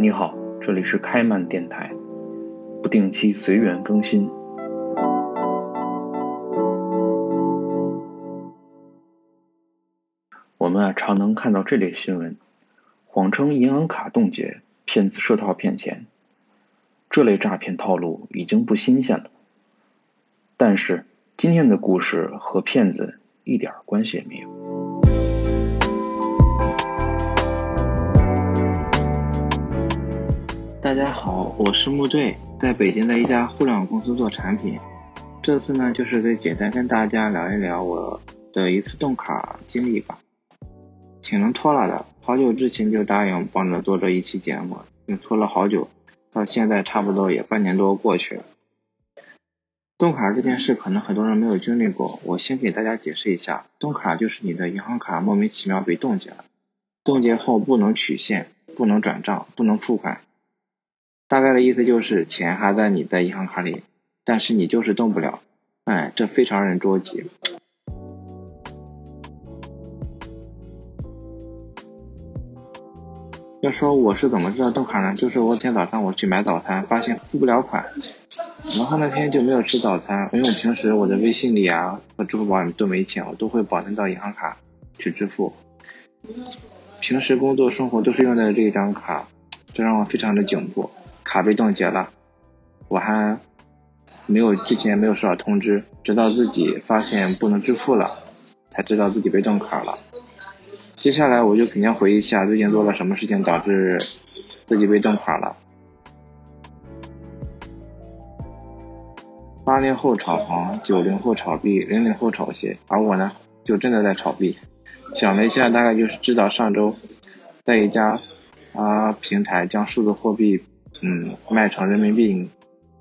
你好，这里是开曼电台，不定期随缘更新。我们啊常能看到这类新闻，谎称银行卡冻结，骗子设套骗钱。这类诈骗套路已经不新鲜了，但是今天的故事和骗子一点关系也没有。大家好，我是木队，在北京的一家互联网公司做产品。这次呢，就是再简单跟大家聊一聊我的一次冻卡经历吧。挺能拖拉的，好久之前就答应帮着做这一期节目，拖了好久，到现在差不多也半年多过去了。冻卡这件事可能很多人没有经历过，我先给大家解释一下，冻卡就是你的银行卡莫名其妙被冻结了，冻结后不能取现、不能转账、不能付款。大概的意思就是钱还在你的银行卡里，但是你就是动不了，哎，这非常让人着急。要说我是怎么知道冻卡呢？就是我今天早上我去买早餐，发现付不了款，然后那天就没有吃早餐，因为我平时我的微信里啊和支付宝里都没钱，我都会保存到银行卡去支付。平时工作生活都是用的这一张卡，这让我非常的窘迫。卡被冻结了，我还没有之前没有收到通知，直到自己发现不能支付了，才知道自己被冻卡了。接下来我就肯定回忆一下最近做了什么事情导致自己被冻卡了。八零后炒房，九零后炒币，零零后炒鞋，而我呢，就真的在炒币。想了一下，大概就是知道上周在一家啊平台将数字货币。嗯，卖成人民币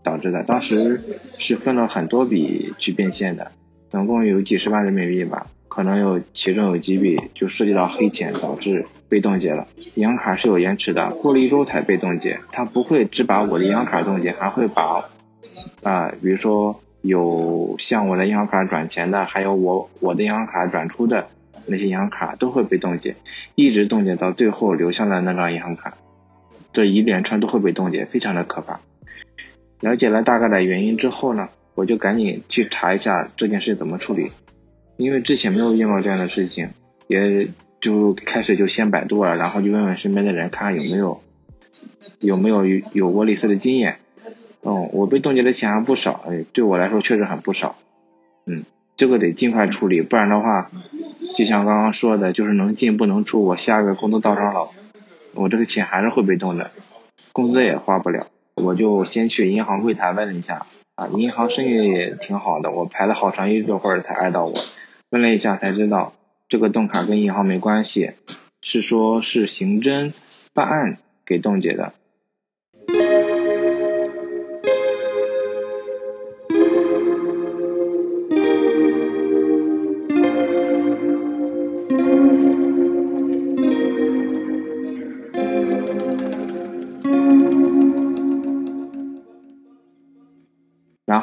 导致的，当时是分了很多笔去变现的，总共有几十万人民币吧，可能有其中有几笔就涉及到黑钱，导致被冻结了。银行卡是有延迟的，过了一周才被冻结，他不会只把我的银行卡冻结，还会把啊，比如说有向我的银行卡转钱的，还有我我的银行卡转出的那些银行卡都会被冻结，一直冻结到最后留下的那张银行卡。这一连串都会被冻结，非常的可怕。了解了大概的原因之后呢，我就赶紧去查一下这件事怎么处理，因为之前没有遇到这样的事情，也就开始就先百度了，然后就问问身边的人，看看有没有有没有有过类似的经验。嗯，我被冻结的钱还不少，哎，对我来说确实很不少。嗯，这个得尽快处理，不然的话，就像刚刚说的，就是能进不能出，我下个工资到账了。我这个钱还是会被冻的，工资也花不了，我就先去银行柜台问了一下，啊，银行生意也挺好的，我排了好长一会儿才挨到我，问了一下才知道，这个冻卡跟银行没关系，是说是刑侦办案给冻结的。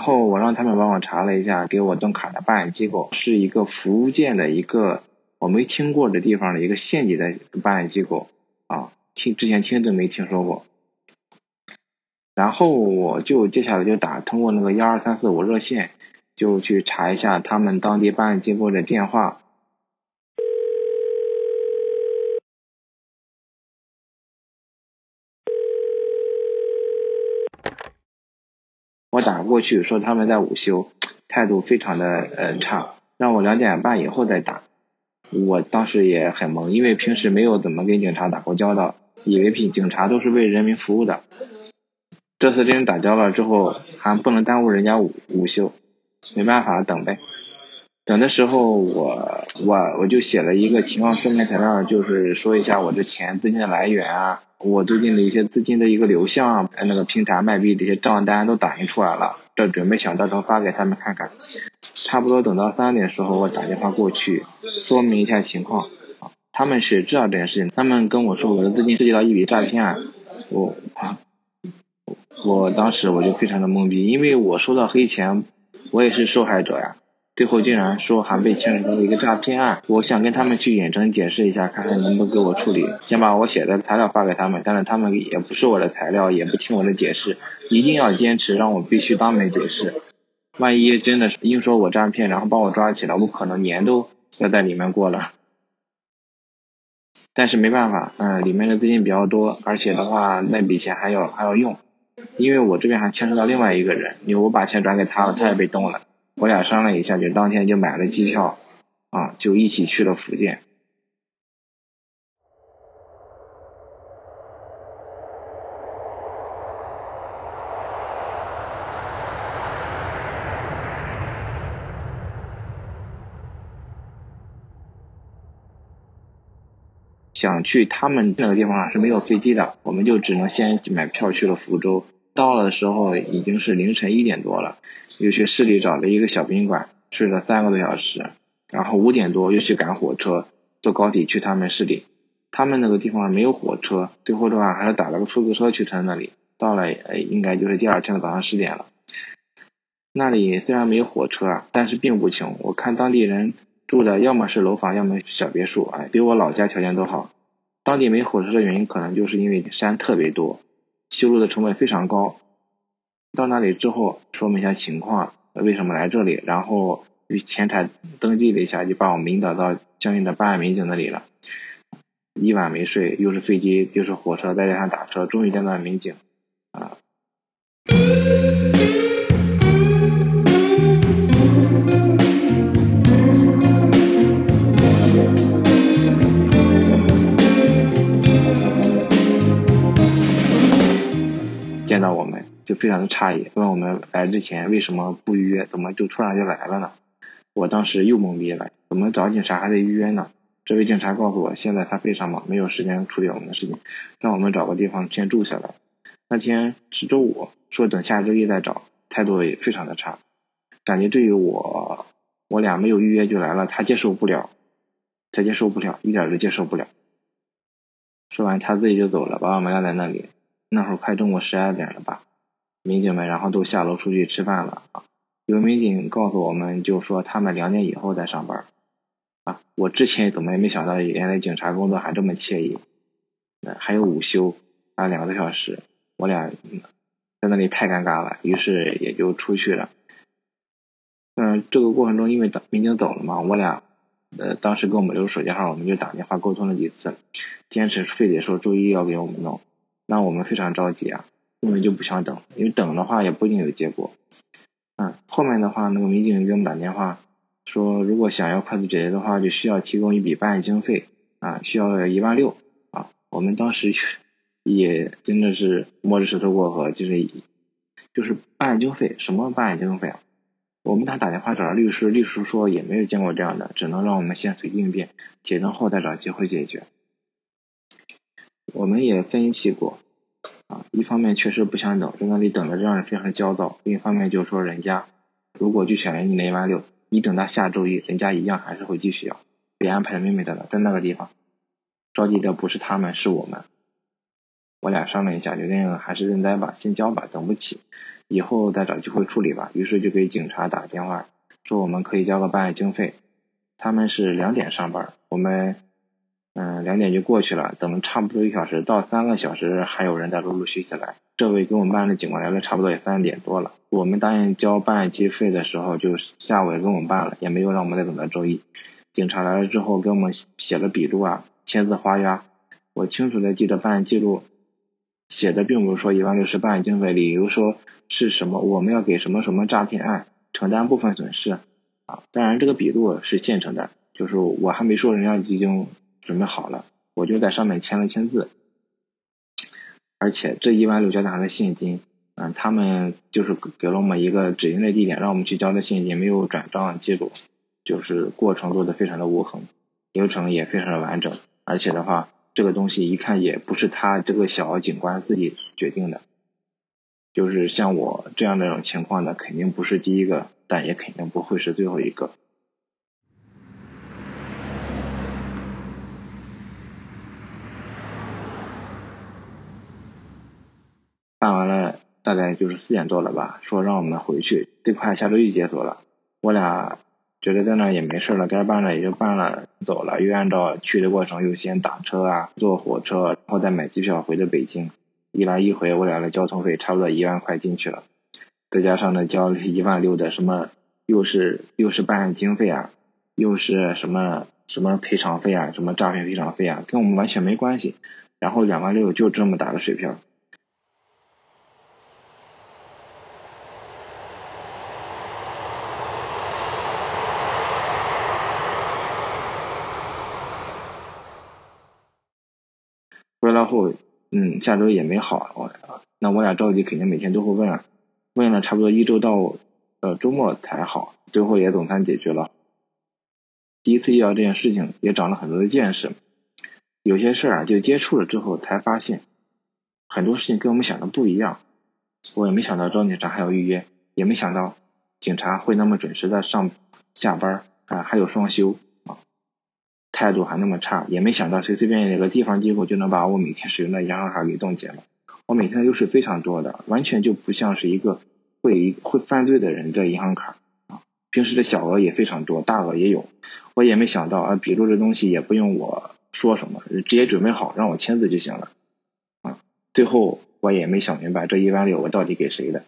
后我让他们帮我查了一下，给我登卡的办案机构是一个福建的一个我没听过的地方的一个县级的办案机构啊，听之前听都没听说过。然后我就接下来就打通过那个幺二三四五热线，就去查一下他们当地办案机构的电话。打过去说他们在午休，态度非常的呃差，让我两点半以后再打。我当时也很懵，因为平时没有怎么跟警察打过交道，以为警警察都是为人民服务的。这次跟人打交道之后，还不能耽误人家午午休，没办法等呗。等的时候，我我我就写了一个情况说明材料，就是说一下我的钱资金的来源啊。我最近的一些资金的一个流向，那个平台卖币的一些账单都打印出来了，这准备想到时候发给他们看看。差不多等到三点的时候，我打电话过去说明一下情况，他们是知道这件事情，他们跟我说我的资金涉及到一笔诈骗案，我我当时我就非常的懵逼，因为我收到黑钱，我也是受害者呀，最后竟然说还被牵扯到了一个诈骗案，我想跟他们去远程解释一下，看看能不能给我处理。先把我写的材料发给他们，但是他们也不是我的材料，也不听我的解释，一定要坚持让我必须当面解释。万一真的是硬说我诈骗，然后把我抓起来，我可能年都要在里面过了。但是没办法，嗯，里面的资金比较多，而且的话那笔钱还要还要用，因为我这边还牵扯到另外一个人，因为我把钱转给他了，他也被动了。我俩商量一下，就当天就买了机票，啊，就一起去了福建。想去他们那个地方是没有飞机的，我们就只能先买票去了福州。到了的时候已经是凌晨一点多了。又去市里找了一个小宾馆，睡了三个多小时，然后五点多又去赶火车，坐高铁去他们市里。他们那个地方没有火车，最后的话还是打了个出租车去他那里。到了，呃，应该就是第二天的早上十点了。那里虽然没有火车啊，但是并不穷。我看当地人住的要么是楼房，要么小别墅，哎，比我老家条件都好。当地没火车的原因，可能就是因为山特别多，修路的成本非常高。到那里之后，说明一下情况，为什么来这里，然后与前台登记了一下，就把我们引导到相应的办案民警那里了。一晚没睡，又是飞机又是火车，再加上打车，终于见到了民警就非常的诧异，问我们来之前为什么不预约，怎么就突然就来了呢？我当时又懵逼了，怎么找警察还得预约呢？这位警察告诉我，现在他非常忙，没有时间处理我们的事情，让我们找个地方先住下来。那天是周五，说等下周一再找，态度也非常的差，感觉对于我，我俩没有预约就来了，他接受不了，他接受不了，一点都接受不了。说完他自己就走了，把我们晾在那里。那会儿快中午十二点了吧，民警们然后都下楼出去吃饭了啊。有民警告诉我们，就说他们两点以后再上班啊。我之前怎么也没想到，原来警察工作还这么惬意，还有午休，还有两个多小时。我俩在那里太尴尬了，于是也就出去了。嗯，这个过程中因为民警走了嘛，我俩呃当时给我们留手机号，我们就打电话沟通了几次，坚持非得说周一要给我们弄。那我们非常着急啊，根本就不想等，因为等的话也不一定有结果。嗯，后面的话，那个民警给我们打电话说，如果想要快速解决的话，就需要提供一笔办案经费啊，需要一万六啊。我们当时也真的是摸着石头过河，就是就是办案经费，什么办案经费啊？我们他打电话找了律师，律师说也没有见过这样的，只能让我们先随机应变，解冻后再找机会解决。我们也分析过，啊，一方面确实不想等，在那里等着让人非常焦躁；另一方面就是说，人家如果就选了你那一万六，你等到下周一，人家一样还是会继续要，被安排的美美的了，在那个地方，着急的不是他们，是我们。我俩商量一下，决定还是认栽吧，先交吧，等不起，以后再找机会处理吧。于是就给警察打电话，说我们可以交个办案经费。他们是两点上班，我们。嗯，两点就过去了，等了差不多一小时到三个小时，还有人在陆陆续续来。这位跟我们办案的警官来了，差不多也三点多了。我们答应交办案经费的时候，就下午也跟我们办了，也没有让我们再等到周一。警察来了之后，给我们写了笔录啊，签字画押。我清楚的记得办案记录写的并不是说一万六是办案经费，理由说是什么我们要给什么什么诈骗案承担部分损失啊。当然这个笔录是现成的，就是我还没说，人家已经。准备好了，我就在上面签了签字，而且这一万六交的现金，嗯，他们就是给了我们一个指定的地点，让我们去交的现金，没有转账记录，就是过程做的非常的无痕，流程也非常的完整，而且的话，这个东西一看也不是他这个小警官自己决定的，就是像我这样那种情况的，肯定不是第一个，但也肯定不会是最后一个。办完了，大概就是四点多了吧，说让我们回去，最快下周一解锁了。我俩觉得在那也没事了，该办的也就办了，走了，又按照去的过程又先打车啊，坐火车，然后再买机票回的北京，一来一回我俩的交通费差不多一万块进去了，再加上呢交一万六的什么，又是又是办案经费啊，又是什么什么赔偿费啊，什么诈骗赔偿费啊，跟我们完全没关系，然后两万六就这么打个水漂。回来后，嗯，下周也没好，我那我俩着急，肯定每天都会问啊，问了差不多一周到呃周末才好，最后也总算解决了。第一次遇到这件事情，也长了很多的见识。有些事儿啊，就接触了之后才发现，很多事情跟我们想的不一样。我也没想到找警察还要预约，也没想到警察会那么准时的上下班啊，还有双休。态度还那么差，也没想到随随便便一个地方机构就能把我每天使用的银行卡给冻结了。我每天的优势非常多的，完全就不像是一个会会犯罪的人的银行卡啊。平时的小额也非常多，大额也有。我也没想到啊，笔录这东西也不用我说什么，直接准备好让我签字就行了啊。最后我也没想明白这一万六我到底给谁的。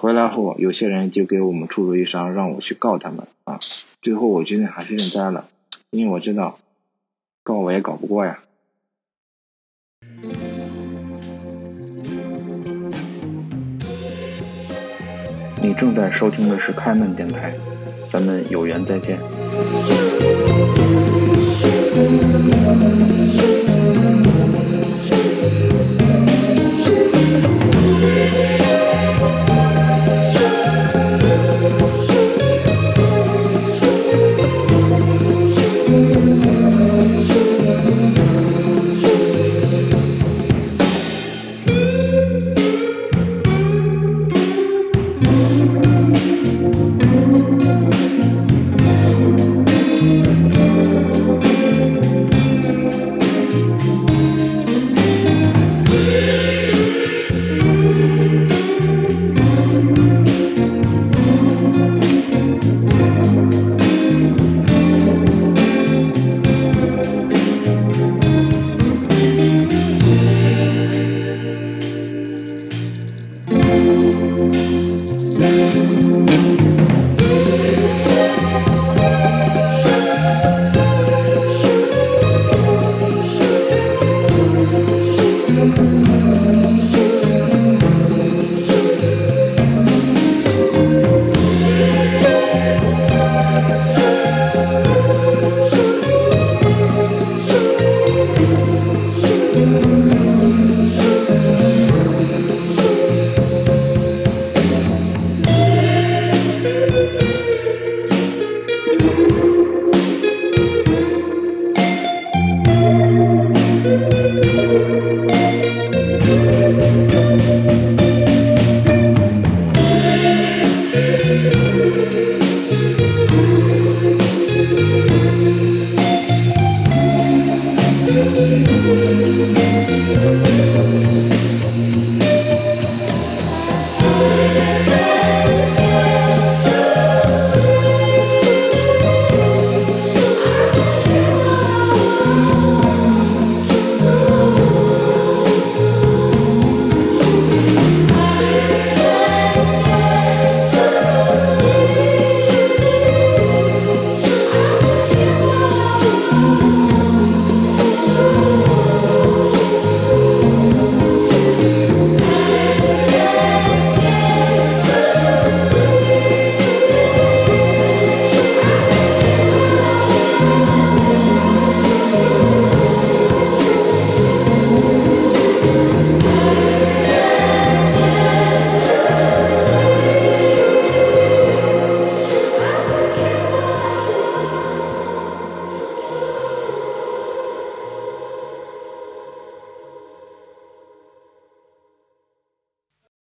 回来后有些人就给我们出主意商让我去告他们啊。最后我决定还是认栽了因为我知道告我也搞不过呀。你正在收听的是开门电台咱们有缘再见。